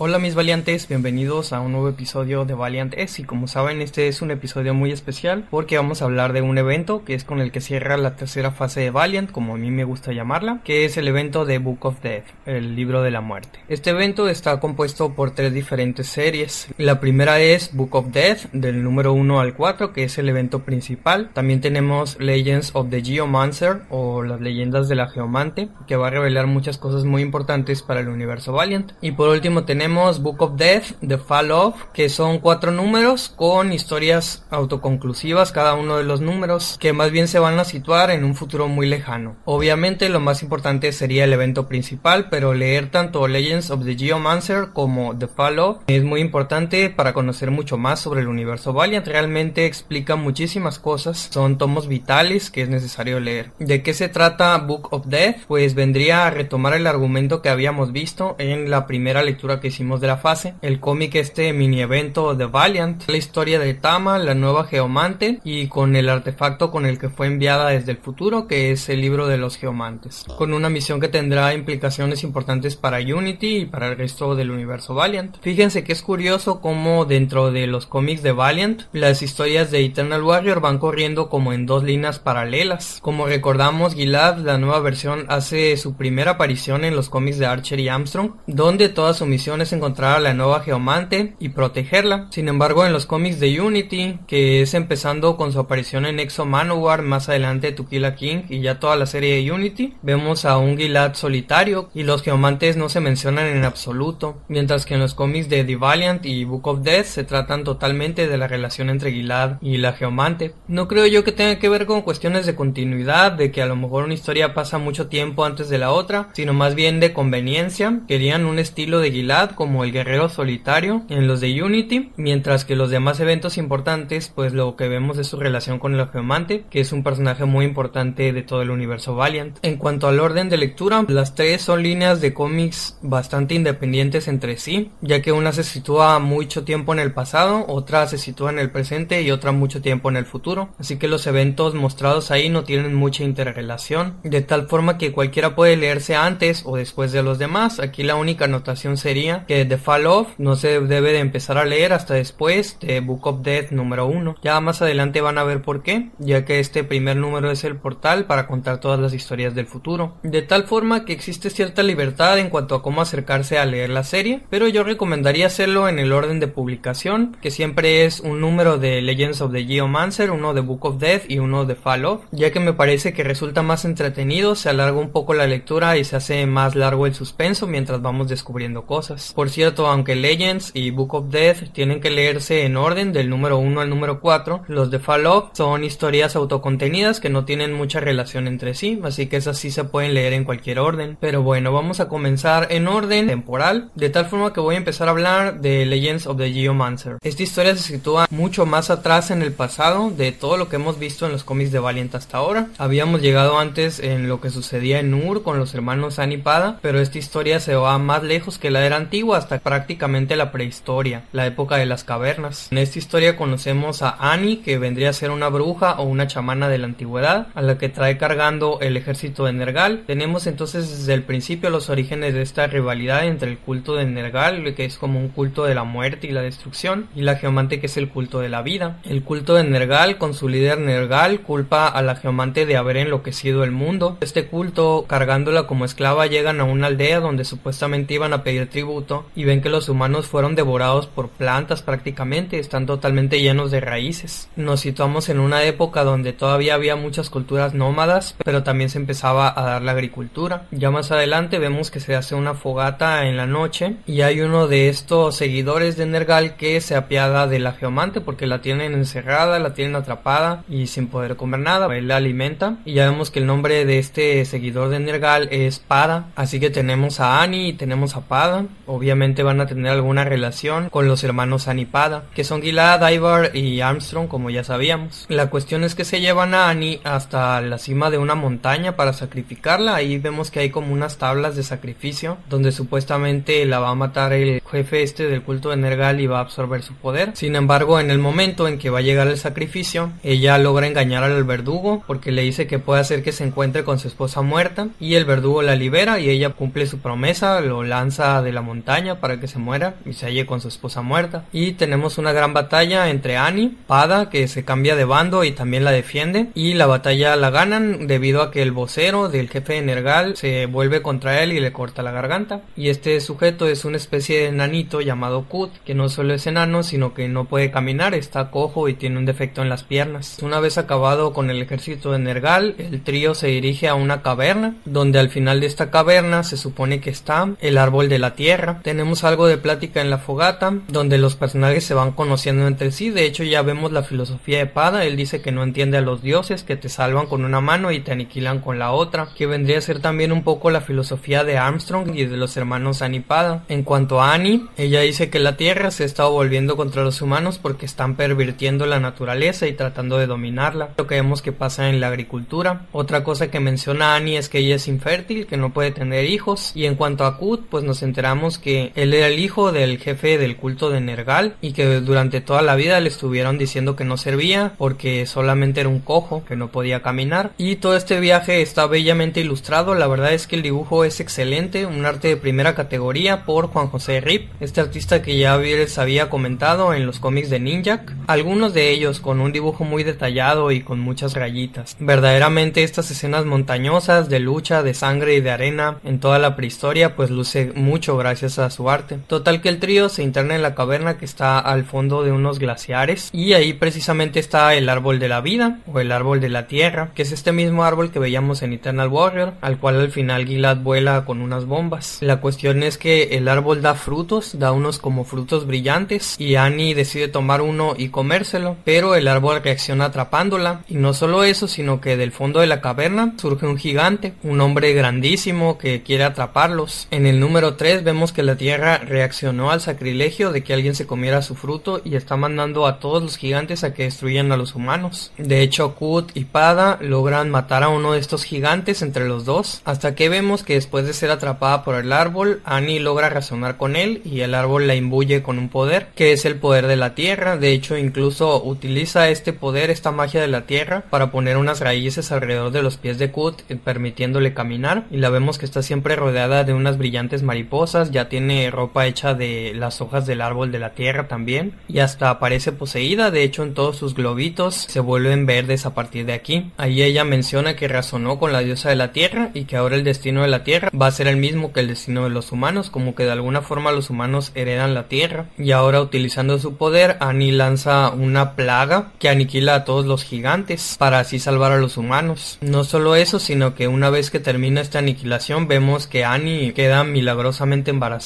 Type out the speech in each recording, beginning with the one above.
Hola mis valiantes, bienvenidos a un nuevo episodio de Valiant S y como saben este es un episodio muy especial porque vamos a hablar de un evento que es con el que cierra la tercera fase de Valiant, como a mí me gusta llamarla, que es el evento de Book of Death, el libro de la muerte. Este evento está compuesto por tres diferentes series. La primera es Book of Death, del número 1 al 4, que es el evento principal. También tenemos Legends of the Geomancer o las leyendas de la Geomante, que va a revelar muchas cosas muy importantes para el universo Valiant. Y por último tenemos Book of Death, The Fall of, que son cuatro números con historias autoconclusivas cada uno de los números, que más bien se van a situar en un futuro muy lejano. Obviamente lo más importante sería el evento principal, pero leer tanto Legends of the Geomancer como The Fall of es muy importante para conocer mucho más sobre el universo Valiant. Realmente explica muchísimas cosas, son tomos vitales que es necesario leer. ¿De qué se trata Book of Death? Pues vendría a retomar el argumento que habíamos visto en la primera lectura que de la fase, el cómic este mini evento de Valiant, la historia de Tama, la nueva Geomante y con el artefacto con el que fue enviada desde el futuro que es el libro de los Geomantes, con una misión que tendrá implicaciones importantes para Unity y para el resto del universo Valiant. Fíjense que es curioso cómo dentro de los cómics de Valiant las historias de Eternal Warrior van corriendo como en dos líneas paralelas. Como recordamos, Gilad, la nueva versión, hace su primera aparición en los cómics de Archer y Armstrong, donde toda su misión es encontrar a la nueva Geomante y protegerla. Sin embargo, en los cómics de Unity, que es empezando con su aparición en Exo Manowar, más adelante To Kill a King y ya toda la serie de Unity, vemos a un Gilad solitario y los Geomantes no se mencionan en absoluto, mientras que en los cómics de The Valiant y Book of Death se tratan totalmente de la relación entre Gilad y la Geomante. No creo yo que tenga que ver con cuestiones de continuidad, de que a lo mejor una historia pasa mucho tiempo antes de la otra, sino más bien de conveniencia. Querían un estilo de Gilad como el guerrero solitario en los de Unity, mientras que los demás eventos importantes, pues lo que vemos es su relación con el Geomante, que es un personaje muy importante de todo el universo Valiant. En cuanto al orden de lectura, las tres son líneas de cómics bastante independientes entre sí, ya que una se sitúa mucho tiempo en el pasado, otra se sitúa en el presente y otra mucho tiempo en el futuro, así que los eventos mostrados ahí no tienen mucha interrelación, de tal forma que cualquiera puede leerse antes o después de los demás. Aquí la única anotación sería que The Fall of no se debe de empezar a leer hasta después de Book of Death número 1. Ya más adelante van a ver por qué, ya que este primer número es el portal para contar todas las historias del futuro. De tal forma que existe cierta libertad en cuanto a cómo acercarse a leer la serie, pero yo recomendaría hacerlo en el orden de publicación, que siempre es un número de Legends of the Geomancer, uno de Book of Death y uno de Fall of, ya que me parece que resulta más entretenido, se alarga un poco la lectura y se hace más largo el suspenso mientras vamos descubriendo cosas. Por cierto, aunque Legends y Book of Death tienen que leerse en orden del número 1 al número 4, los de Fall son historias autocontenidas que no tienen mucha relación entre sí, así que esas sí se pueden leer en cualquier orden. Pero bueno, vamos a comenzar en orden temporal, de tal forma que voy a empezar a hablar de Legends of the Geomancer. Esta historia se sitúa mucho más atrás en el pasado de todo lo que hemos visto en los cómics de Valiant hasta ahora. Habíamos llegado antes en lo que sucedía en Ur con los hermanos Anipada, pero esta historia se va más lejos que la era antigua hasta prácticamente la prehistoria, la época de las cavernas. En esta historia conocemos a Annie, que vendría a ser una bruja o una chamana de la antigüedad, a la que trae cargando el ejército de Nergal. Tenemos entonces desde el principio los orígenes de esta rivalidad entre el culto de Nergal, que es como un culto de la muerte y la destrucción, y la Geomante, que es el culto de la vida. El culto de Nergal, con su líder Nergal, culpa a la Geomante de haber enloquecido el mundo. Este culto, cargándola como esclava, llegan a una aldea donde supuestamente iban a pedir tributo y ven que los humanos fueron devorados por plantas prácticamente, están totalmente llenos de raíces. Nos situamos en una época donde todavía había muchas culturas nómadas, pero también se empezaba a dar la agricultura. Ya más adelante vemos que se hace una fogata en la noche y hay uno de estos seguidores de Nergal que se apiada de la geomante porque la tienen encerrada, la tienen atrapada y sin poder comer nada. Él la alimenta y ya vemos que el nombre de este seguidor de Nergal es Pada, así que tenemos a Annie y tenemos a Pada. Obviamente van a tener alguna relación con los hermanos Anipada, que son Gilad, Ivar y Armstrong, como ya sabíamos. La cuestión es que se llevan a Annie hasta la cima de una montaña para sacrificarla. Ahí vemos que hay como unas tablas de sacrificio donde supuestamente la va a matar el jefe este del culto de Nergal y va a absorber su poder. Sin embargo, en el momento en que va a llegar el sacrificio, ella logra engañar al verdugo porque le dice que puede hacer que se encuentre con su esposa muerta y el verdugo la libera y ella cumple su promesa, lo lanza de la montaña para que se muera y se halle con su esposa muerta. Y tenemos una gran batalla entre Annie, Pada, que se cambia de bando y también la defiende. Y la batalla la ganan debido a que el vocero del jefe de Nergal se vuelve contra él y le corta la garganta. Y este sujeto es una especie de enanito llamado Kut, que no solo es enano, sino que no puede caminar, está cojo y tiene un defecto en las piernas. Una vez acabado con el ejército de Nergal, el trío se dirige a una caverna, donde al final de esta caverna se supone que está el árbol de la tierra. Tenemos algo de plática en la fogata, donde los personajes se van conociendo entre sí. De hecho, ya vemos la filosofía de Pada. Él dice que no entiende a los dioses, que te salvan con una mano y te aniquilan con la otra, que vendría a ser también un poco la filosofía de Armstrong y de los hermanos Anipada. En cuanto a Annie, ella dice que la tierra se está volviendo contra los humanos porque están pervirtiendo la naturaleza y tratando de dominarla. Lo que vemos que pasa en la agricultura. Otra cosa que menciona Annie es que ella es infértil, que no puede tener hijos. Y en cuanto a Kut, pues nos enteramos que él era el hijo del jefe del culto de Nergal y que durante toda la vida le estuvieron diciendo que no servía porque solamente era un cojo, que no podía caminar. Y todo este viaje está bellamente ilustrado. La verdad es que el dibujo es excelente, un arte de primera categoría por Juan José Rip, este artista que ya les había comentado en los cómics de Ninjak, algunos de ellos con un dibujo muy detallado y con muchas rayitas. Verdaderamente estas escenas montañosas de lucha, de sangre y de arena en toda la prehistoria pues luce mucho gracias a su arte. Total que el trío se interna en la caverna que está al fondo de unos glaciares y ahí precisamente está el árbol de la vida o el árbol de la tierra, que es este mismo árbol que veíamos en Eternal Warrior, al cual al final Gilad vuela con unas bombas. La cuestión es que el árbol da frutos, da unos como frutos brillantes y Annie decide tomar uno y comérselo, pero el árbol reacciona atrapándola y no solo eso, sino que del fondo de la caverna surge un gigante, un hombre grandísimo que quiere atraparlos. En el número 3 vemos que la Tierra reaccionó al sacrilegio de que alguien se comiera su fruto y está mandando a todos los gigantes a que destruyan a los humanos. De hecho, Kut y Pada logran matar a uno de estos gigantes entre los dos, hasta que vemos que después de ser atrapada por el árbol, Annie logra razonar con él y el árbol la imbuye con un poder, que es el poder de la tierra. De hecho, incluso utiliza este poder, esta magia de la tierra, para poner unas raíces alrededor de los pies de Kut, eh, permitiéndole caminar. Y la vemos que está siempre rodeada de unas brillantes mariposas, ya tiene ropa hecha de las hojas del árbol de la tierra también, y hasta aparece poseída. De hecho, en todos sus globitos se vuelven verdes a partir de aquí. Ahí ella menciona que razonó con la diosa de la tierra y que ahora el destino de la tierra va a ser el mismo que el destino de los humanos, como que de alguna forma los humanos heredan la tierra. Y ahora utilizando su poder, Annie lanza una plaga que aniquila a todos los gigantes para así salvar a los humanos. No solo eso, sino que una vez que termina esta aniquilación vemos que Annie queda milagrosamente embarazada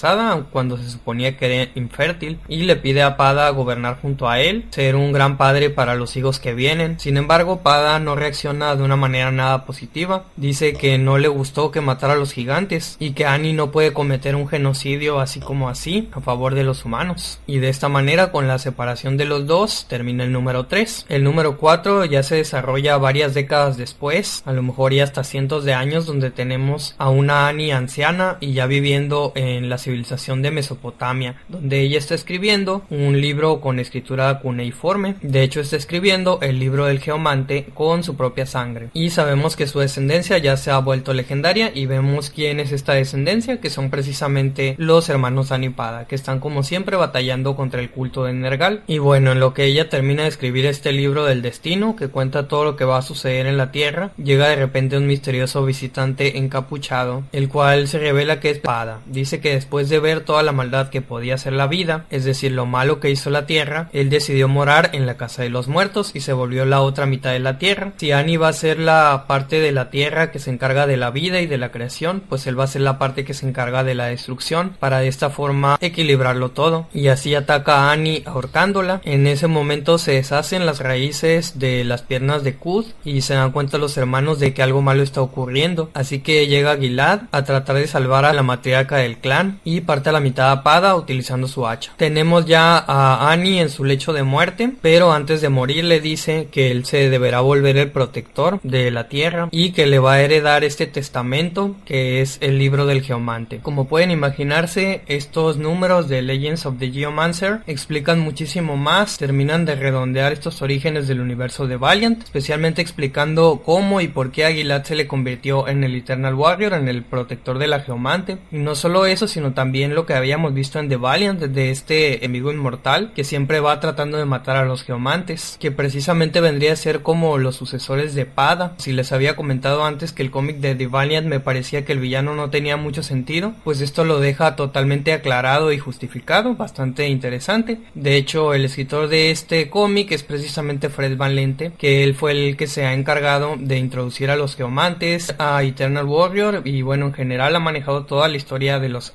cuando se suponía que era infértil y le pide a Pada gobernar junto a él, ser un gran padre para los hijos que vienen. Sin embargo, Pada no reacciona de una manera nada positiva. Dice que no le gustó que matara a los gigantes y que Annie no puede cometer un genocidio así como así a favor de los humanos. Y de esta manera, con la separación de los dos, termina el número 3. El número 4 ya se desarrolla varias décadas después, a lo mejor ya hasta cientos de años, donde tenemos a una Annie anciana y ya viviendo en la civilización de Mesopotamia, donde ella está escribiendo un libro con escritura cuneiforme. De hecho, está escribiendo el libro del geomante con su propia sangre. Y sabemos que su descendencia ya se ha vuelto legendaria y vemos quién es esta descendencia, que son precisamente los hermanos Anipada, que están como siempre batallando contra el culto de Nergal. Y bueno, en lo que ella termina de escribir este libro del destino, que cuenta todo lo que va a suceder en la Tierra, llega de repente un misterioso visitante encapuchado, el cual se revela que es Pada. Dice que después de ver toda la maldad que podía hacer la vida, es decir, lo malo que hizo la Tierra, él decidió morar en la casa de los muertos y se volvió la otra mitad de la Tierra. Si Annie va a ser la parte de la Tierra que se encarga de la vida y de la creación, pues él va a ser la parte que se encarga de la destrucción para de esta forma equilibrarlo todo. Y así ataca a Annie ahorcándola. En ese momento se deshacen las raíces de las piernas de Kud y se dan cuenta los hermanos de que algo malo está ocurriendo. Así que llega Gilad a tratar de salvar a la matriarca del clan y parte a la mitad apada utilizando su hacha. Tenemos ya a Annie en su lecho de muerte, pero antes de morir le dice que él se deberá volver el protector de la tierra y que le va a heredar este testamento que es el libro del geomante. Como pueden imaginarse, estos números de Legends of the Geomancer explican muchísimo más, terminan de redondear estos orígenes del universo de Valiant, especialmente explicando cómo y por qué Aguilat se le convirtió en el Eternal Warrior, en el protector de la Geomante. Y no solo eso, sino también lo que habíamos visto en The Valiant de este enemigo inmortal que siempre va tratando de matar a los geomantes, que precisamente vendría a ser como los sucesores de Pada. Si les había comentado antes que el cómic de The Valiant me parecía que el villano no tenía mucho sentido, pues esto lo deja totalmente aclarado y justificado, bastante interesante. De hecho, el escritor de este cómic es precisamente Fred Van Lente, que él fue el que se ha encargado de introducir a los geomantes, a Eternal Warrior y bueno, en general ha manejado toda la historia de los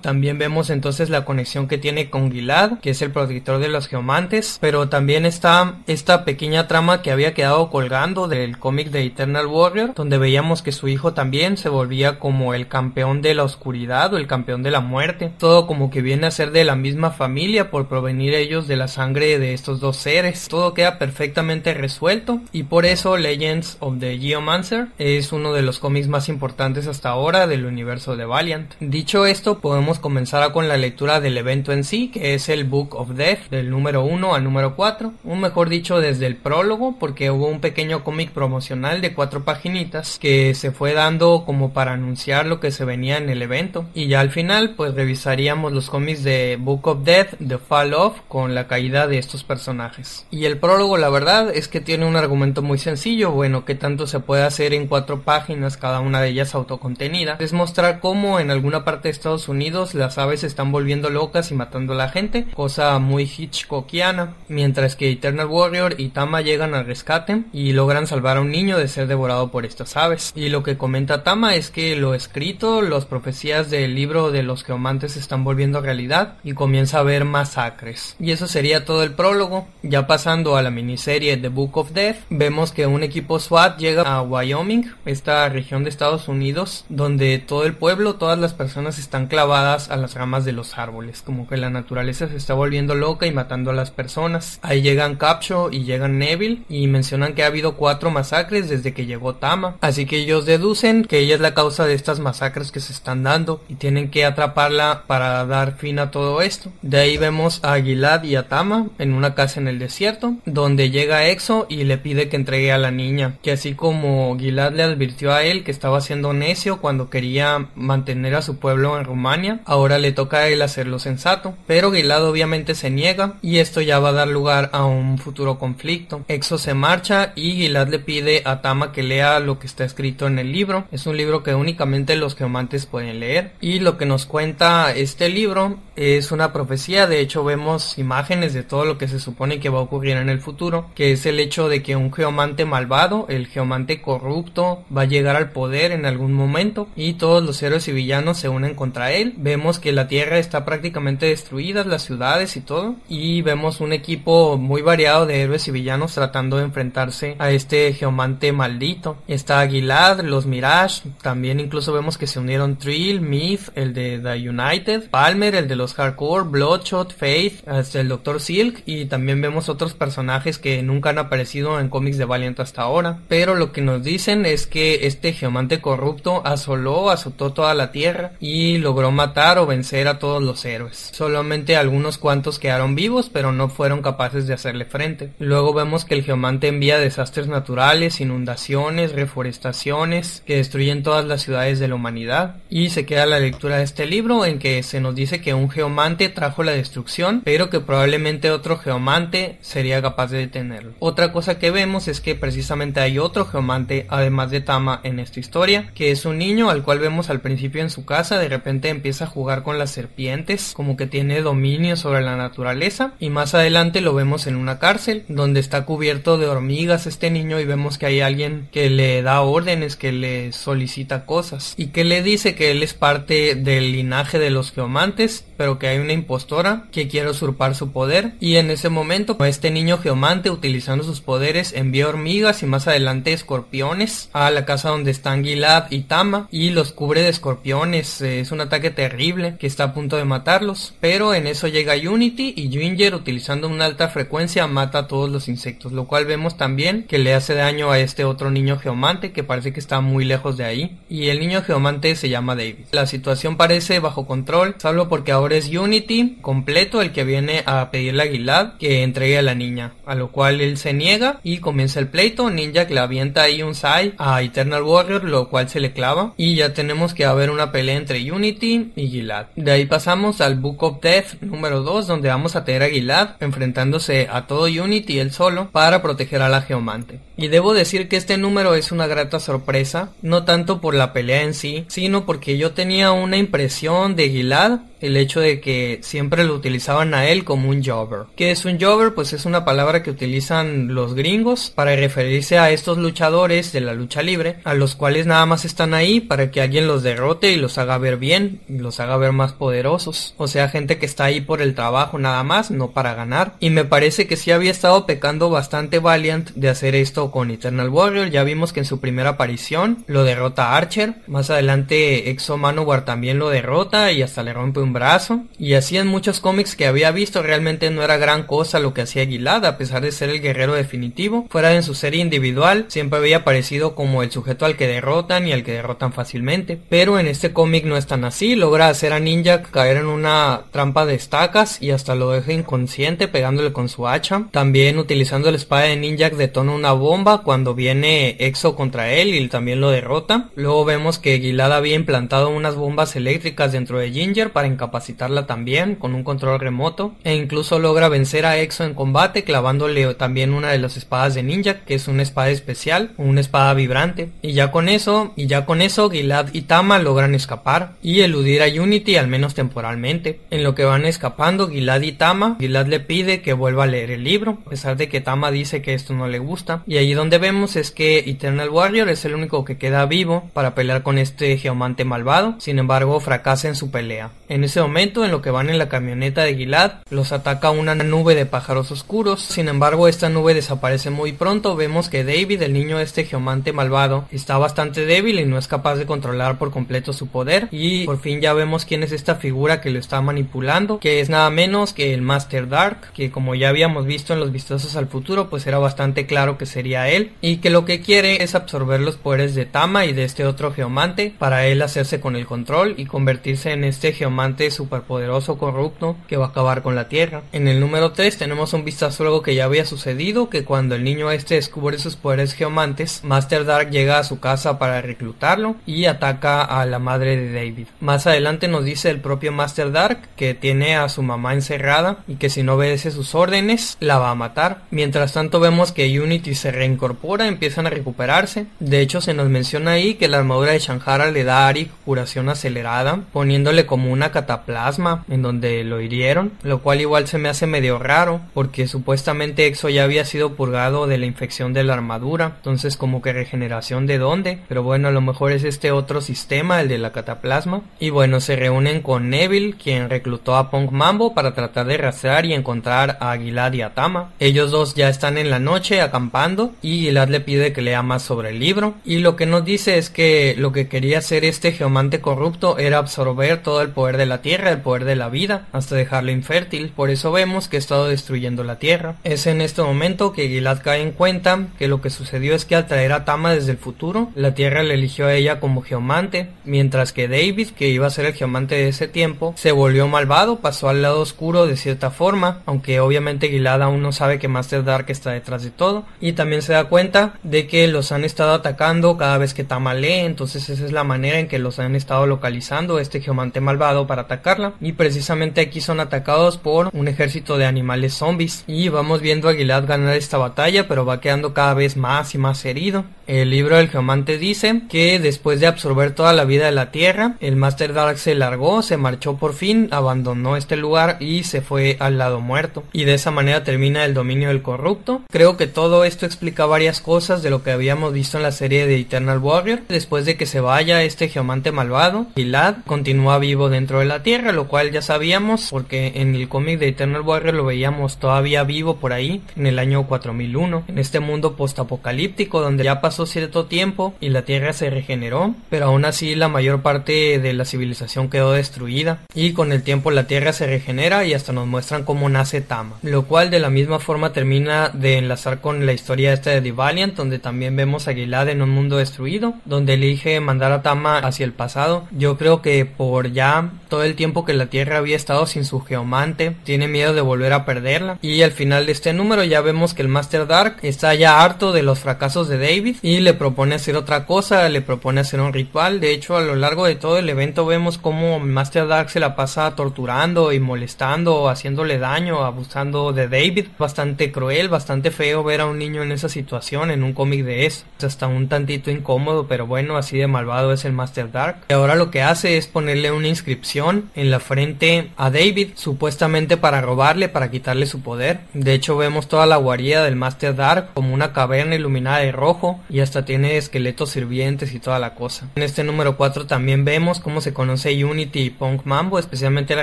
También vemos entonces la conexión que tiene con Gilad, que es el protector de los geomantes, pero también está esta pequeña trama que había quedado colgando del cómic de Eternal Warrior, donde veíamos que su hijo también se volvía como el campeón de la oscuridad o el campeón de la muerte. Todo como que viene a ser de la misma familia por provenir ellos de la sangre de estos dos seres. Todo queda perfectamente resuelto y por eso Legends of the Geomancer es uno de los cómics más importantes hasta ahora del universo de Valiant. Dicho esto, podemos comenzar con la lectura del evento en sí, que es el Book of Death del número 1 al número 4, un mejor dicho desde el prólogo porque hubo un pequeño cómic promocional de cuatro paginitas que se fue dando como para anunciar lo que se venía en el evento. Y ya al final pues revisaríamos los cómics de Book of Death, The Fall of con la caída de estos personajes. Y el prólogo la verdad es que tiene un argumento muy sencillo, bueno, que tanto se puede hacer en cuatro páginas, cada una de ellas autocontenida, es mostrar cómo en alguna parte de Estados Unidos las aves están volviendo locas y matando a la gente, cosa muy Hitchcockiana, mientras que Eternal Warrior y Tama llegan al rescate y logran salvar a un niño de ser devorado por estas aves. Y lo que comenta Tama es que lo escrito, las profecías del libro de los geomantes se están volviendo realidad y comienza a haber masacres. Y eso sería todo el prólogo. Ya pasando a la miniserie The Book of Death, vemos que un equipo SWAT llega a Wyoming, esta región de Estados Unidos, donde todo el pueblo, todas las personas están clavadas a las ramas de los árboles, como que la naturaleza se está volviendo loca y matando a las personas. Ahí llegan Capshaw y llegan Neville y mencionan que ha habido cuatro masacres desde que llegó Tama, así que ellos deducen que ella es la causa de estas masacres que se están dando y tienen que atraparla para dar fin a todo esto. De ahí vemos a Gilad y a Tama en una casa en el desierto, donde llega Exo y le pide que entregue a la niña, que así como Gilad le advirtió a él que estaba siendo necio cuando quería mantener a su pueblo en Rumania, ahora le toca a él hacerlo sensato, pero Gilad obviamente se niega y esto ya va a dar lugar a un futuro conflicto. Exo se marcha y Gilad le pide a Tama que lea lo que está escrito en el libro. Es un libro que únicamente los geomantes pueden leer y lo que nos cuenta este libro es una profecía, de hecho vemos imágenes de todo lo que se supone que va a ocurrir en el futuro, que es el hecho de que un geomante malvado, el geomante corrupto, va a llegar al poder en algún momento y todos los héroes y villanos se unen contra él. Vemos que la Tierra está prácticamente destruida, las ciudades y todo, y vemos un equipo muy variado de héroes y villanos tratando de enfrentarse a este geomante maldito. Está Aguilar, los Mirage, también incluso vemos que se unieron Trill, Myth, el de The United, Palmer, el de los Hardcore, Bloodshot, Faith, hasta el Dr. Silk y también vemos otros personajes que nunca han aparecido en cómics de Valiant hasta ahora. Pero lo que nos dicen es que este geomante corrupto asoló, azotó toda la tierra y logró matar o vencer a todos los héroes. Solamente algunos cuantos quedaron vivos, pero no fueron capaces de hacerle frente. Luego vemos que el geomante envía desastres naturales, inundaciones, reforestaciones que destruyen todas las ciudades de la humanidad. Y se queda la lectura de este libro en que se nos dice que un geomante trajo la destrucción, pero que probablemente otro geomante sería capaz de detenerlo. Otra cosa que vemos es que precisamente hay otro geomante, además de Tama, en esta historia, que es un niño al cual vemos al principio en su casa, de repente empieza a jugar con las serpientes, como que tiene dominio sobre la naturaleza, y más adelante lo vemos en una cárcel, donde está cubierto de hormigas este niño y vemos que hay alguien que le da órdenes, que le solicita cosas, y que le dice que él es parte del linaje de los geomantes, pero que hay una impostora que quiere usurpar su poder, y en ese momento este niño geomante utilizando sus poderes envía hormigas y más adelante escorpiones a la casa donde están Gilad y Tama, y los cubre de escorpiones, es un ataque terrible que está a punto de matarlos, pero en eso llega Unity y Ginger utilizando una alta frecuencia mata a todos los insectos, lo cual vemos también que le hace daño a este otro niño geomante que parece que está muy lejos de ahí. Y el niño geomante se llama David. La situación parece bajo control, salvo porque ahora es Unity completo el que viene a pedirle a Gilad que entregue a la niña, a lo cual él se niega y comienza el pleito. Ninja le avienta ahí un Sai a Eternal Warrior, lo cual se le clava y ya tenemos que haber una pelea entre Unity y Gilad. De ahí pasamos al Book of Death número 2 donde vamos a tener a Gilad enfrentándose a todo Unity él solo para proteger a la Geomante. Y debo decir que este número es una grata sorpresa, no tanto por la pelea en sí, sino porque yo tenía una impresión de Gilad el hecho de que siempre lo utilizaban a él como un jobber. ¿Qué es un jobber? Pues es una palabra que utilizan los gringos para referirse a estos luchadores de la lucha libre, a los cuales nada más están ahí para que alguien los derrote y los haga ver bien, los haga ver más poderosos. O sea, gente que está ahí por el trabajo nada más, no para ganar. Y me parece que sí había estado pecando bastante Valiant de hacer esto con Eternal Warrior. Ya vimos que en su primera aparición lo derrota Archer. Más adelante Exo Manowar también lo derrota y hasta le rompe un brazo. Y así en muchos cómics que había visto realmente no era gran cosa lo que hacía Gilad a pesar de ser el guerrero definitivo. Fuera de su serie individual siempre había aparecido como el sujeto al que derrotan y al que derrotan fácilmente. Pero en este cómic no es tan así. Logra hacer a Ninja caer en una trampa de estacas y hasta lo deja inconsciente pegándole con su hacha. También utilizando la espada de Ninja detona una bomba cuando viene Exo contra él y también lo derrota. Luego vemos que Gilad había implantado unas bombas eléctricas dentro de Ginger para capacitarla también con un control remoto e incluso logra vencer a Exo en combate clavándole también una de las espadas de ninja que es una espada especial, una espada vibrante y ya con eso y ya con eso Gilad y Tama logran escapar y eludir a Unity al menos temporalmente. En lo que van escapando Gilad y Tama, Gilad le pide que vuelva a leer el libro a pesar de que Tama dice que esto no le gusta y ahí donde vemos es que Eternal Warrior es el único que queda vivo para pelear con este geomante malvado, sin embargo fracasa en su pelea. En ese momento, en lo que van en la camioneta de Gilad, los ataca una nube de pájaros oscuros. Sin embargo, esta nube desaparece muy pronto. Vemos que David, el niño este geomante malvado, está bastante débil y no es capaz de controlar por completo su poder. Y por fin ya vemos quién es esta figura que lo está manipulando, que es nada menos que el Master Dark, que como ya habíamos visto en los vistosos al futuro, pues era bastante claro que sería él. Y que lo que quiere es absorber los poderes de Tama y de este otro geomante para él hacerse con el control y convertirse en este geomante superpoderoso corrupto que va a acabar con la Tierra. En el número 3 tenemos un vistazo a algo que ya había sucedido, que cuando el niño este descubre sus poderes geomantes, Master Dark llega a su casa para reclutarlo y ataca a la madre de David. Más adelante nos dice el propio Master Dark que tiene a su mamá encerrada y que si no obedece sus órdenes la va a matar. Mientras tanto vemos que Unity se reincorpora, empiezan a recuperarse. De hecho se nos menciona ahí que la armadura de Shanghara le da a Arik curación acelerada, poniéndole como una cataplasma en donde lo hirieron, lo cual igual se me hace medio raro porque supuestamente Exo ya había sido purgado de la infección de la armadura, entonces como que regeneración de dónde, pero bueno a lo mejor es este otro sistema, el de la cataplasma, y bueno se reúnen con Neville quien reclutó a Punk Mambo para tratar de rastrear y encontrar a Gilad y a Tama. Ellos dos ya están en la noche acampando y Gilad le pide que lea más sobre el libro y lo que nos dice es que lo que quería hacer este geomante corrupto era absorber todo el poder de la tierra, el poder de la vida, hasta dejarlo infértil. Por eso vemos que ha estado destruyendo la tierra. Es en este momento que Gilad cae en cuenta que lo que sucedió es que al traer a Tama desde el futuro, la tierra le eligió a ella como geomante, mientras que David, que iba a ser el geomante de ese tiempo, se volvió malvado, pasó al lado oscuro de cierta forma, aunque obviamente Gilad aún no sabe que Master Dark está detrás de todo, y también se da cuenta de que los han estado atacando cada vez que Tama lee, entonces esa es la manera en que los han estado localizando este geomante malvado para atacarla y precisamente aquí son atacados por un ejército de animales zombies y vamos viendo a Gilad ganar esta batalla pero va quedando cada vez más y más herido. El libro del geomante dice que después de absorber toda la vida de la tierra, el Master Dark se largó, se marchó por fin, abandonó este lugar y se fue al lado muerto. Y de esa manera termina el dominio del corrupto. Creo que todo esto explica varias cosas de lo que habíamos visto en la serie de Eternal Warrior. Después de que se vaya este geomante malvado, Gilad continúa vivo dentro de la tierra, lo cual ya sabíamos porque en el cómic de Eternal Warrior lo veíamos todavía vivo por ahí en el año 4001, en este mundo postapocalíptico donde ya pasó cierto tiempo y la Tierra se regeneró, pero aún así la mayor parte de la civilización quedó destruida y con el tiempo la Tierra se regenera y hasta nos muestran cómo nace Tama, lo cual de la misma forma termina de enlazar con la historia esta de The Valiant, donde también vemos a Gilad en un mundo destruido, donde elige mandar a Tama hacia el pasado. Yo creo que por ya todo el tiempo que la Tierra había estado sin su geomante, tiene miedo de volver a perderla. Y al final de este número ya vemos que el Master Dark está ya harto de los fracasos de David y le propone hacer otra cosa, le propone hacer un ritual, de hecho a lo largo de todo el evento vemos como Master Dark se la pasa torturando y molestando, haciéndole daño, abusando de David, bastante cruel, bastante feo ver a un niño en esa situación en un cómic de eso, hasta un tantito incómodo, pero bueno, así de malvado es el Master Dark. Y ahora lo que hace es ponerle una inscripción en la frente a David, supuestamente para robarle, para quitarle su poder. De hecho, vemos toda la guarida del Master Dark como una caverna iluminada de rojo y hasta tiene esqueletos sirvientes y toda la cosa. En este número 4 también vemos cómo se conoce Unity y Punk Mambo, especialmente la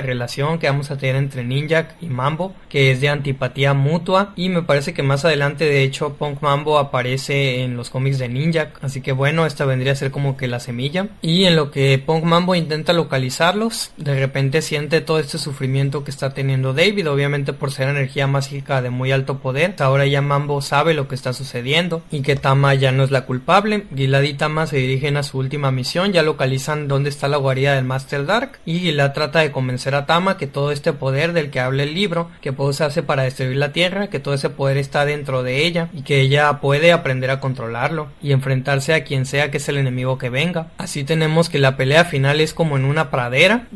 relación que vamos a tener entre Ninjak y Mambo, que es de antipatía mutua y me parece que más adelante de hecho Punk Mambo aparece en los cómics de Ninjak, así que bueno, esta vendría a ser como que la semilla. Y en lo que Punk Mambo intenta localizarlos, de repente siente todo este sufrimiento que está teniendo David, obviamente por ser energía mágica de muy alto poder. Ahora ya Mambo sabe lo que está sucediendo y que Tama ya no es la culpable. Gilad y Tama se dirigen a su última misión, ya localizan dónde está la guarida del Master Dark y Gilad trata de convencer a Tama que todo este poder del que habla el libro, que puede usarse para destruir la Tierra, que todo ese poder está dentro de ella y que ella puede aprender a controlarlo y enfrentarse a quien sea que es el enemigo que venga. Así tenemos que la pelea final es como en una pradera,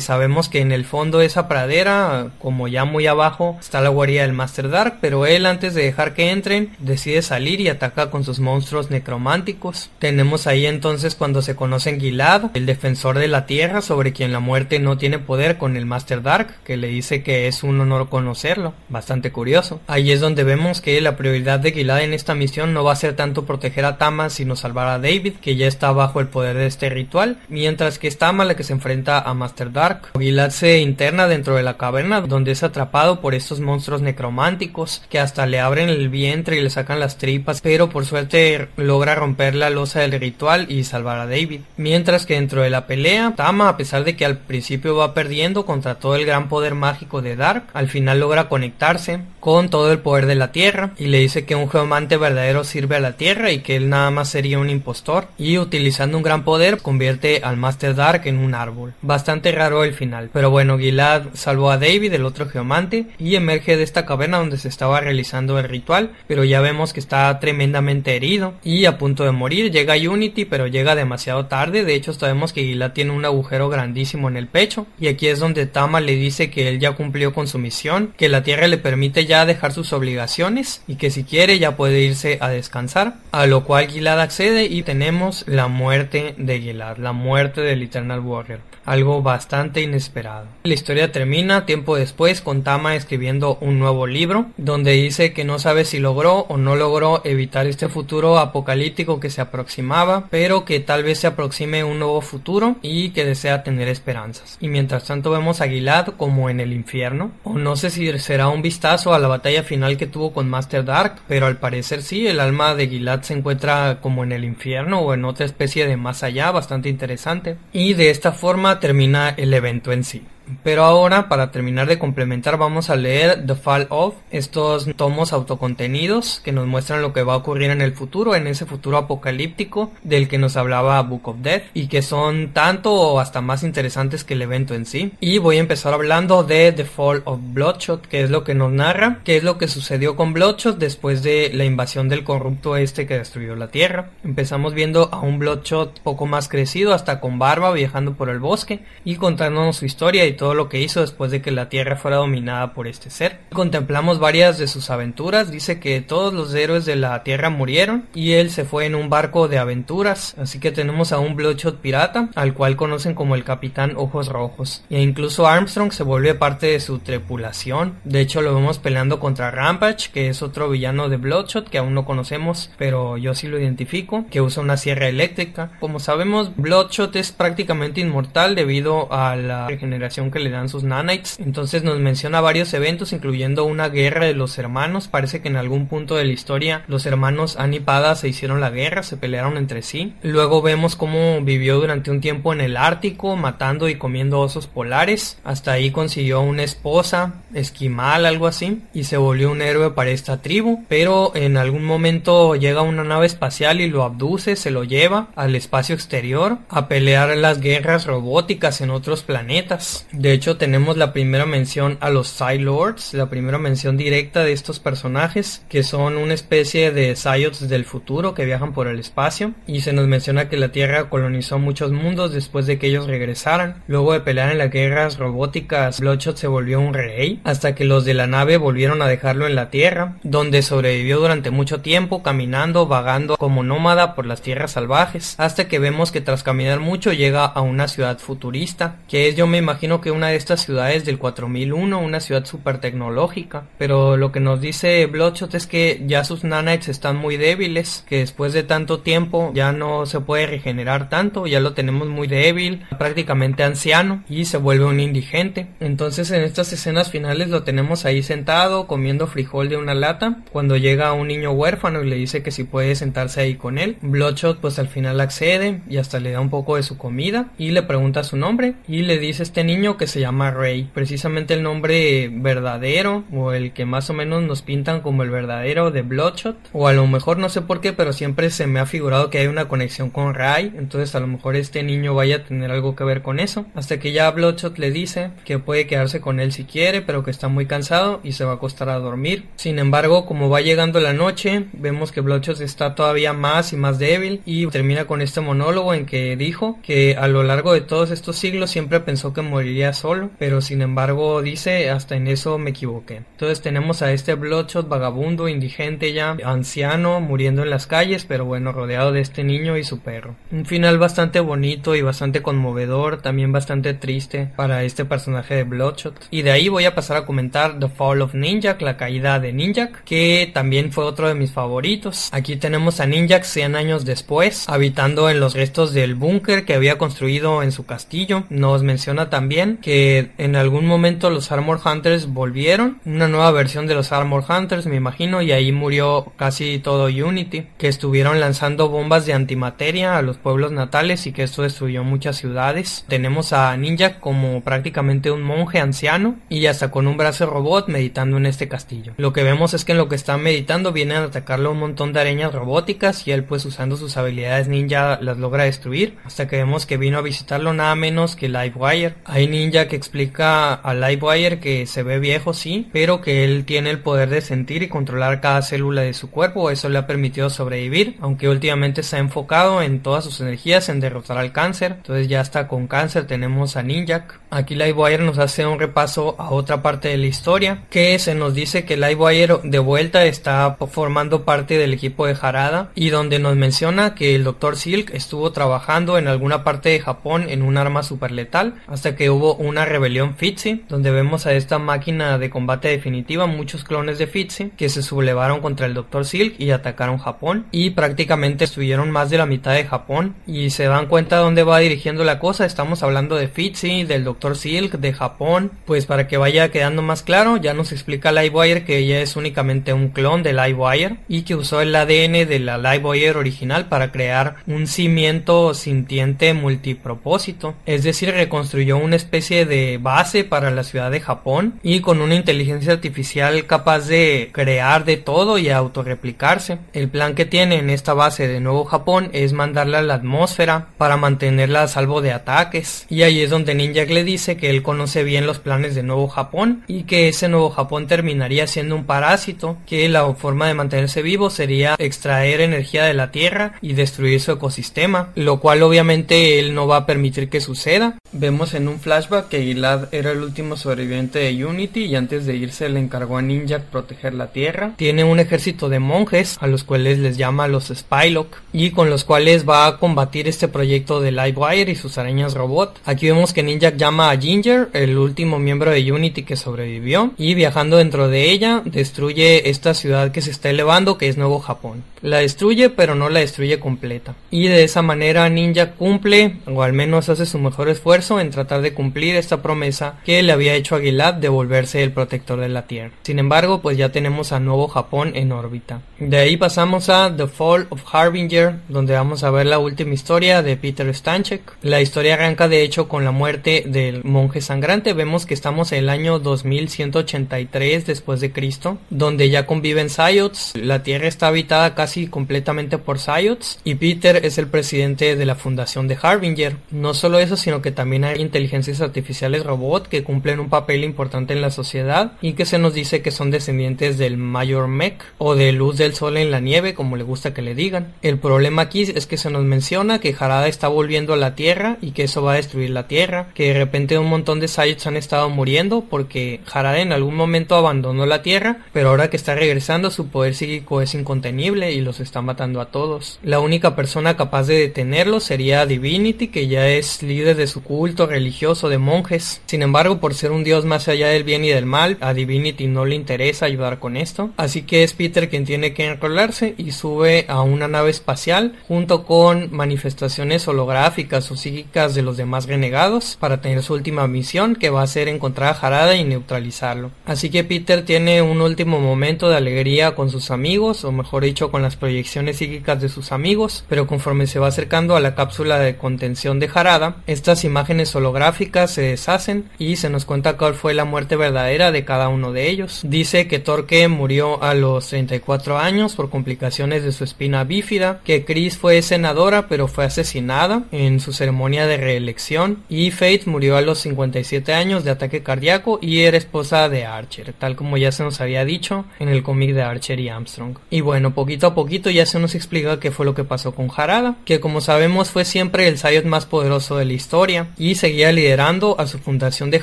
sabemos que en el fondo de esa pradera, como ya muy abajo, está la guarida del Master Dark, pero él antes de dejar que entren, decide salir y ataca con sus monstruos necrománticos. Tenemos ahí entonces cuando se conocen Gilad, el defensor de la tierra, sobre quien la muerte no tiene poder con el Master Dark, que le dice que es un honor conocerlo. Bastante curioso. Ahí es donde vemos que la prioridad de Gilad en esta misión no va a ser tanto proteger a Tama, sino salvar a David, que ya está bajo el poder de este ritual, mientras que es Tama la que se enfrenta a Master Dark. Gilad se interna dentro de la caverna, donde es atrapado por estos monstruos necrománticos, que hasta le abren el vientre y le sacan las tripas, pero por suerte logra romper la losa del ritual y salvar a David. Mientras que dentro de la pelea, Tama, a pesar de que al principio va perdiendo contra todo el gran poder mágico de Dark, al final logra conectarse con todo el poder de la Tierra y le dice que un geomante verdadero sirve a la Tierra y que él nada más sería un impostor y utilizando un gran poder convierte al Master Dark en un árbol. Bastante raro el final, pero bueno, Gilad salvó a David, el otro geomante, y emerge de esta caverna donde se estaba realizando el ritual, pero ya vemos que está tremendamente herido y a punto de morir. Llega Unity, pero llega demasiado tarde, de hecho sabemos que Gilad tiene un agujero grandísimo en el pecho y aquí es donde Tama le dice que él ya cumplió con su misión, que la Tierra le permite ya dejar sus obligaciones y que si quiere ya puede irse a descansar, a lo cual Gilad accede y tenemos la muerte de Gilad, la muerte del Eternal Warrior, algo bastante inesperado. La historia termina tiempo después con Tama escribiendo un nuevo libro donde dice que no sabe si logró o no logró evitar este futuro apocalíptico que se aproximaba, pero que tal vez se aproxime un nuevo futuro y que desea tener esperanzas. Y mientras tanto vemos a Gilad como en el infierno, o no sé si será un vistazo a la batalla final que tuvo con Master Dark, pero al parecer sí, el alma de Gilad se encuentra como en el infierno o en otra especie de más allá, bastante interesante. Y de esta forma termina el evento en sí. Pero ahora, para terminar de complementar, vamos a leer The Fall of, estos tomos autocontenidos que nos muestran lo que va a ocurrir en el futuro, en ese futuro apocalíptico del que nos hablaba Book of Death, y que son tanto o hasta más interesantes que el evento en sí. Y voy a empezar hablando de The Fall of Bloodshot, que es lo que nos narra, qué es lo que sucedió con Bloodshot después de la invasión del corrupto este que destruyó la Tierra. Empezamos viendo a un Bloodshot poco más crecido, hasta con barba, viajando por el bosque y contándonos su historia y todo lo que hizo después de que la Tierra fuera dominada por este ser. Contemplamos varias de sus aventuras, dice que todos los héroes de la Tierra murieron y él se fue en un barco de aventuras, así que tenemos a un Bloodshot pirata, al cual conocen como el Capitán Ojos Rojos, e incluso Armstrong se vuelve parte de su tripulación, de hecho lo vemos peleando contra Rampage, que es otro villano de Bloodshot que aún no conocemos, pero yo sí lo identifico, que usa una sierra eléctrica. Como sabemos, Bloodshot es prácticamente inmortal debido a la regeneración que le dan sus nanites. Entonces nos menciona varios eventos, incluyendo una guerra de los hermanos. Parece que en algún punto de la historia los hermanos Annie Pada se hicieron la guerra, se pelearon entre sí. Luego vemos cómo vivió durante un tiempo en el Ártico, matando y comiendo osos polares. Hasta ahí consiguió una esposa, esquimal, algo así, y se volvió un héroe para esta tribu. Pero en algún momento llega una nave espacial y lo abduce, se lo lleva al espacio exterior a pelear las guerras robóticas en otros planetas. De hecho, tenemos la primera mención a los Lords, la primera mención directa de estos personajes, que son una especie de Psyots del futuro que viajan por el espacio. Y se nos menciona que la Tierra colonizó muchos mundos después de que ellos regresaran. Luego de pelear en las guerras robóticas, Bloodshot se volvió un rey, hasta que los de la nave volvieron a dejarlo en la Tierra, donde sobrevivió durante mucho tiempo, caminando, vagando como nómada por las tierras salvajes, hasta que vemos que tras caminar mucho llega a una ciudad futurista, que es yo me imagino que una de estas ciudades del 4001, una ciudad súper tecnológica, pero lo que nos dice Bloodshot es que ya sus nanites están muy débiles, que después de tanto tiempo ya no se puede regenerar tanto, ya lo tenemos muy débil, prácticamente anciano y se vuelve un indigente. Entonces en estas escenas finales lo tenemos ahí sentado comiendo frijol de una lata cuando llega un niño huérfano y le dice que si puede sentarse ahí con él. Bloodshot pues al final accede y hasta le da un poco de su comida y le pregunta su nombre y le dice este niño que se llama Ray, precisamente el nombre verdadero o el que más o menos nos pintan como el verdadero de Bloodshot. O a lo mejor no sé por qué pero siempre se me ha figurado que hay una conexión con Ray entonces a lo mejor este niño vaya a tener algo que ver con eso. Hasta que ya Bloodshot le dice que puede quedarse con él si quiere pero que está muy cansado y se va a acostar a dormir. Sin embargo como va llegando la noche vemos que Bloodshot está todavía más y más débil y termina con este monólogo en que dijo que a lo largo de todos estos siglos siempre pensó que moriría solo, pero sin embargo dice hasta en eso me equivoqué. Entonces tenemos a este Bloodshot vagabundo, indigente ya, anciano, muriendo en las calles, pero bueno, rodeado de este niño y su perro. Un final bastante bonito y bastante conmovedor, también bastante triste para este personaje de Bloodshot. Y de ahí voy a pasar a comentar The Fall of Ninjak, la caída de Ninjak, que también fue otro de mis favoritos. Aquí tenemos a Ninjak 100 años después, habitando en los restos del búnker que había construido en su castillo. Nos menciona también que en algún momento los Armor Hunters volvieron, una nueva versión de los Armor Hunters me imagino, y ahí murió casi todo Unity, que estuvieron lanzando bombas de antimateria a los pueblos natales y que esto destruyó muchas ciudades. Tenemos a Ninjak como prácticamente un monje anciano y hasta con un brazo robot meditando en este castillo. Lo que vemos es que en lo que está meditando vienen a atacarlo un montón de arañas robóticas y él pues usando sus habilidades ninja las logra destruir hasta que vemos que vino a visitarlo nada menos que Livewire. Hay ninja que explica a Livewire que se ve viejo sí, pero que él tiene el poder de sentir y controlar cada célula de su cuerpo, eso le ha permitido sobrevivir, aunque últimamente se ha enfocado en todas sus energías en derrotar al cáncer, entonces ya está con cáncer tenemos a Ninjak. Aquí Livewire nos hace un repaso a otra parte de la historia, que se nos dice que Livewire de vuelta está formando parte del equipo de Harada y donde nos menciona que el Dr. Silk estuvo trabajando en alguna parte de Japón en un arma super letal hasta que hubo una rebelión Fitzy donde vemos a esta máquina de combate definitiva muchos clones de Fitzy que se sublevaron contra el Dr. Silk y atacaron Japón y prácticamente estuvieron más de la mitad de Japón y se dan cuenta dónde va dirigiendo la cosa estamos hablando de Fitzy del Dr. Silk de Japón pues para que vaya quedando más claro ya nos explica Livewire que ella es únicamente un clon de Livewire y que usó el ADN de la Livewire original para crear un cimiento sintiente multipropósito, es decir, reconstruyó una especie de base para la ciudad de Japón y con una inteligencia artificial capaz de crear de todo y autorreplicarse. El plan que tiene en esta base de Nuevo Japón es mandarla a la atmósfera para mantenerla a salvo de ataques y ahí es donde Ninjak le dice que él conoce bien los planes de Nuevo Japón y que ese Nuevo Japón terminaría siendo un parásito, que la forma de mantenerse vivo sería extraer energía de la Tierra y destruir su ecosistema, lo cual obviamente él no va a permitir que suceda. Vemos en un que Gilad era el último sobreviviente de Unity y antes de irse le encargó a Ninja proteger la Tierra. Tiene un ejército de monjes a los cuales les llama los Spylock y con los cuales va a combatir este proyecto de Livewire y sus arañas robot. Aquí vemos que Ninja llama a Ginger, el último miembro de Unity que sobrevivió y viajando dentro de ella destruye esta ciudad que se está elevando que es Nuevo Japón. La destruye pero no la destruye completa. Y de esa manera Ninja cumple o al menos hace su mejor esfuerzo en tratar de cumplir cumplir esta promesa que le había hecho a de volverse el protector de la Tierra. Sin embargo, pues ya tenemos a Nuevo Japón en órbita. De ahí pasamos a The Fall of Harbinger, donde vamos a ver la última historia de Peter Stanchek. La historia arranca de hecho con la muerte del monje sangrante. Vemos que estamos en el año 2183 después de Cristo, donde ya conviven Sayots. La Tierra está habitada casi completamente por Sayots y Peter es el presidente de la fundación de Harbinger. No solo eso, sino que también hay inteligencias artificiales robot que cumplen un papel importante en la sociedad y que se nos dice que son descendientes del Mayor Mech o de Luz del Sol en la nieve, como le gusta que le digan. El problema aquí es que se nos menciona que Harada está volviendo a la Tierra y que eso va a destruir la Tierra, que de repente un montón de Saiyans han estado muriendo porque Harada en algún momento abandonó la Tierra, pero ahora que está regresando su poder psíquico es incontenible y los está matando a todos. La única persona capaz de detenerlo sería Divinity, que ya es líder de su culto religioso de monjes. Sin embargo, por ser un dios más allá del bien y del mal, a Divinity no le interesa ayudar con esto, así que es Peter quien tiene que enrolarse y sube a una nave espacial junto con manifestaciones holográficas o psíquicas de los demás renegados para tener su última misión que va a ser encontrar a Harada y neutralizarlo. Así que Peter tiene un último momento de alegría con sus amigos, o mejor dicho con las proyecciones psíquicas de sus amigos, pero conforme se va acercando a la cápsula de contención de Harada, estas imágenes holográficas se deshacen y se nos cuenta cuál fue la muerte verdadera de cada uno de ellos. Dice que Torque murió a los 34 años por complicaciones de su espina bífida, que Chris fue senadora pero fue asesinada en su ceremonia de reelección y Faith murió a los 57 años de ataque cardíaco y era esposa de Archer, tal como ya se nos había dicho en el cómic de Archer y Armstrong. Y bueno, poquito a poquito ya se nos explica qué fue lo que pasó con Harada, que como sabemos fue siempre el Sayot más poderoso de la historia y seguía liderando a su fundación de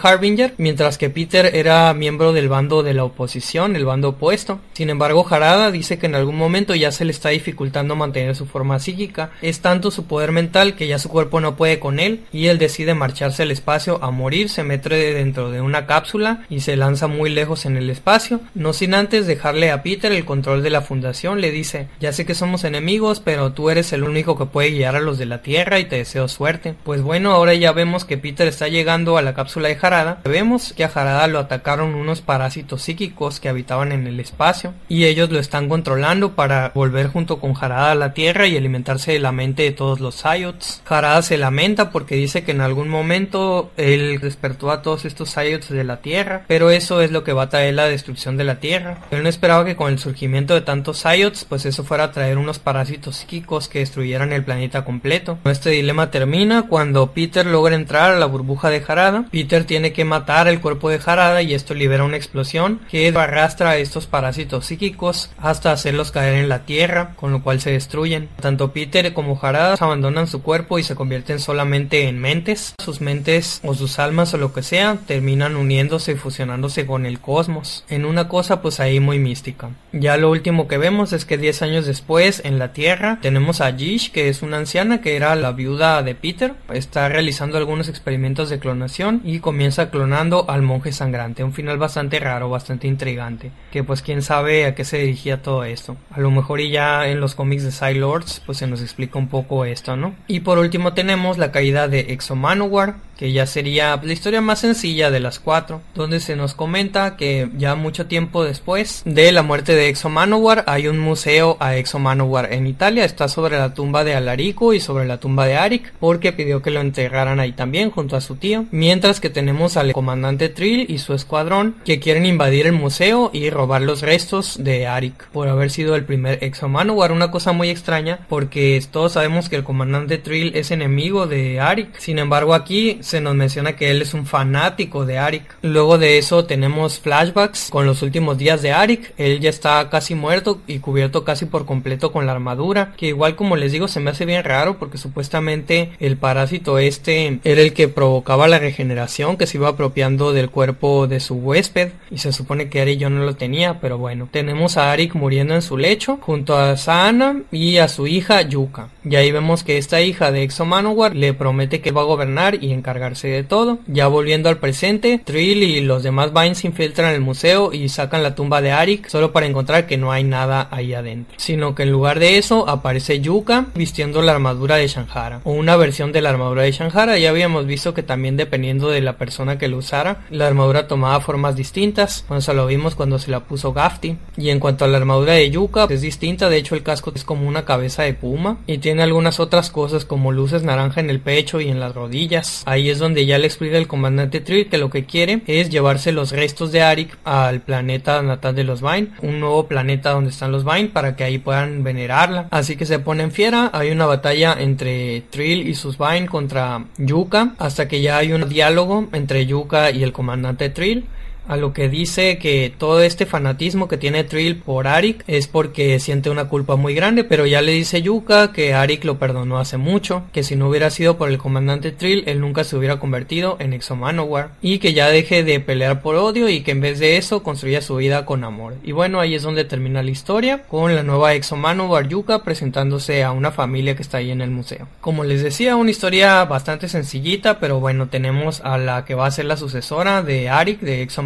Harbinger, mientras que Peter era miembro del bando de la oposición, el bando opuesto. Sin embargo, Harada dice que en algún momento ya se le está dificultando mantener su forma psíquica, es tanto su poder mental que ya su cuerpo no puede con él y él decide marcharse al espacio a morir, se mete dentro de una cápsula y se lanza muy lejos en el espacio, no sin antes dejarle a Peter el control de la fundación, le dice, ya sé que somos enemigos, pero tú eres el único que puede guiar a los de la Tierra y te deseo suerte. Pues bueno, ahora ya vemos que Peter está llegando a la cápsula de Harada, vemos que a Harada lo atacaron unos parásitos psíquicos que habitaban en el espacio y ellos lo están controlando para volver junto con Harada a la Tierra y alimentarse de la mente de todos los Sayots. Harada se lamenta porque dice que en algún momento él despertó a todos estos Sayots de la Tierra, pero eso es lo que va a traer la destrucción de la Tierra. Él no esperaba que con el surgimiento de tantos Sayots, pues eso fuera a traer unos parásitos psíquicos que destruyeran el planeta completo. Este dilema termina cuando Peter logra entrar a la burbuja de Harada. Peter tiene que matar el cuerpo de Harada y esto libera una explosión que arrastra a estos parásitos psíquicos hasta hacerlos caer en la Tierra, con lo cual se destruyen. Tanto Peter como Harada abandonan su cuerpo y se convierten solamente en mentes. Sus mentes o sus almas o lo que sea terminan uniéndose y fusionándose con el cosmos en una cosa pues ahí muy mística. Ya lo último que vemos es que 10 años después en la Tierra tenemos a Jish que es una anciana que era la viuda de Peter, está realizando algunos experimentos de clonación y comienza clonando al monje sangrante, un final bastante raro, bastante intrigante, que pues quién sabe a qué se dirigía todo esto. A lo mejor y ya en los cómics de Psylords pues se nos explica un poco esto, ¿no? Y por último tenemos la caída de Exo Manowar, que ya sería la historia más sencilla de las cuatro, donde se nos comenta que ya mucho tiempo después de la muerte de Exo Manowar hay un museo a Exo Manowar en Italia, está sobre la tumba de Alarico y sobre la tumba de Arik, porque pidió que lo enterraran ahí también junto a su tío, mientras que tenemos al comandante Trill y su escuadrón que quieren invadir el museo y robar los restos de Arik por haber sido el primer Exo Manowar, una cosa muy extraña porque todos sabemos que el comandante Trill es enemigo de Arik, sin embargo aquí se nos menciona que él es un fanático de Arik. Luego de eso tenemos flashbacks con los últimos días de Arik. Él ya está casi muerto y cubierto casi por completo con la armadura. Que igual como les digo se me hace bien raro porque supuestamente el parásito este era el que provocaba la regeneración que se iba apropiando del cuerpo de su huésped. Y se supone que Arik yo no lo tenía, pero bueno. Tenemos a Arik muriendo en su lecho junto a Sana y a su hija Yuka. Y ahí vemos que esta hija de Exo Manowar le promete que va a gobernar y encargar de todo. Ya volviendo al presente, Trill y los demás Vines infiltran el museo y sacan la tumba de Arik solo para encontrar que no hay nada ahí adentro, sino que en lugar de eso aparece Yuka vistiendo la armadura de Shanghara o una versión de la armadura de Shanghara. Ya habíamos visto que también dependiendo de la persona que lo usara, la armadura tomaba formas distintas. Bueno, eso lo vimos cuando se la puso Gafti. Y en cuanto a la armadura de Yuka, es distinta. De hecho, el casco es como una cabeza de puma y tiene algunas otras cosas como luces naranja en el pecho y en las rodillas. Ahí es donde ya le explica el comandante Trill que lo que quiere es llevarse los restos de Arik al planeta natal de los Vine, un nuevo planeta donde están los Vine para que ahí puedan venerarla. Así que se ponen fiera, hay una batalla entre Trill y sus Vine contra Yuka hasta que ya hay un diálogo entre Yuka y el comandante Trill a lo que dice que todo este fanatismo que tiene Trill por Arik es porque siente una culpa muy grande, pero ya le dice Yuka que Arik lo perdonó hace mucho, que si no hubiera sido por el comandante Trill, él nunca se hubiera convertido en Exo Manowar, y que ya deje de pelear por odio y que en vez de eso construya su vida con amor. Y bueno, ahí es donde termina la historia, con la nueva Exo Manowar Yuka presentándose a una familia que está ahí en el museo. Como les decía, una historia bastante sencillita, pero bueno, tenemos a la que va a ser la sucesora de Arik de Exo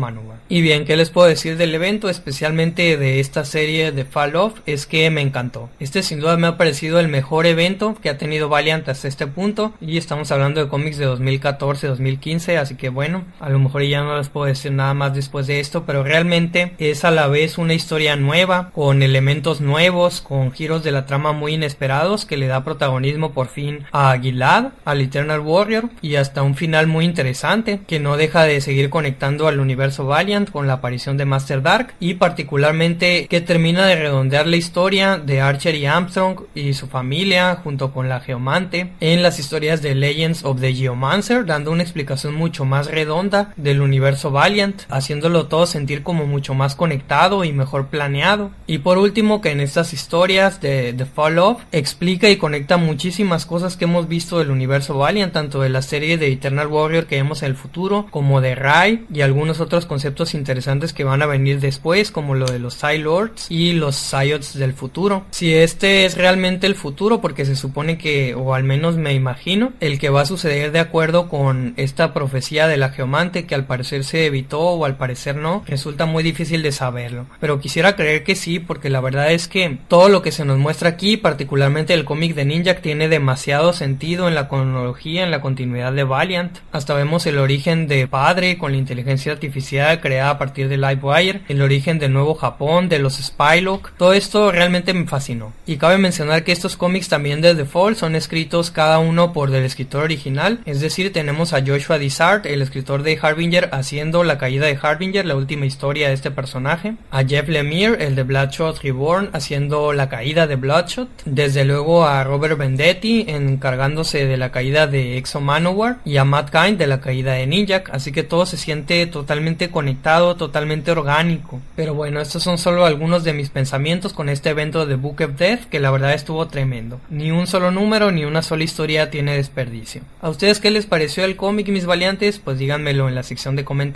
Y bien, ¿qué les puedo decir del evento, especialmente de esta serie de Fall Off? Es que me encantó. Este sin duda me ha parecido el mejor evento que ha tenido Valiant hasta este punto. Y estamos hablando de cómics de 2014-2015, así que bueno, a lo mejor ya no les puedo decir nada más después de esto, pero realmente es a la vez una historia nueva, con elementos nuevos, con giros de la trama muy inesperados que le da protagonismo por fin a Gilad, al Eternal Warrior y hasta un final muy interesante que no deja de seguir conectando al universo Valiant con la aparición de Master Dark y particularmente que termina de redondear la historia de Archer y Armstrong y su familia junto con la Geomante en las historias de Legends of the Geomancer dando una explicación mucho más redonda del universo Valiant haciéndolo todo sentir como mucho más conectado y mejor planeado. Y por último que en estas historias de The Fall Off explica y conecta muchísimas cosas que hemos visto del universo Valiant tanto de la serie de Eternal Warrior que vemos en el futuro como de Rai y algunos otros conceptos interesantes que van a venir después, como lo de los Lords y los Psyots del futuro. Si este es realmente el futuro, porque se supone que, o al menos me imagino, el que va a suceder de acuerdo con esta profecía de la Geomante, que al parecer se evitó o al parecer no, resulta muy difícil de saberlo. Pero quisiera creer que sí, porque la verdad es que todo lo que se nos muestra aquí, particularmente el cómic de Ninja, tiene demasiado sentido en la cronología, en la continuidad de Valiant. Hasta vemos el origen de padre con la inteligencia artificial creada a partir de Livewire, el origen del nuevo Japón, de los Spylock, todo esto realmente me fascinó. Y cabe mencionar que estos cómics también de The Fall son escritos cada uno por el escritor original, es decir, tenemos a Joshua Dysart, el escritor de Harbinger, haciendo la caída de Harbinger, la última historia de este personaje, a Jeff Lemire, el de Bloodshot Reborn, haciendo la caída de Bloodshot, desde luego a Robert Vendetti, encargándose de la caída de Exo Manowar, y a Matt Kind de la caída de Ninjak, así que todo se siente conectado, totalmente orgánico. Pero bueno, estos son solo algunos de mis pensamientos con este evento de Book of Death que la verdad estuvo tremendo. Ni un solo número ni una sola historia tiene desperdicio. ¿A ustedes qué les pareció el cómic, mis valiantes? Pues díganmelo en la sección de comentarios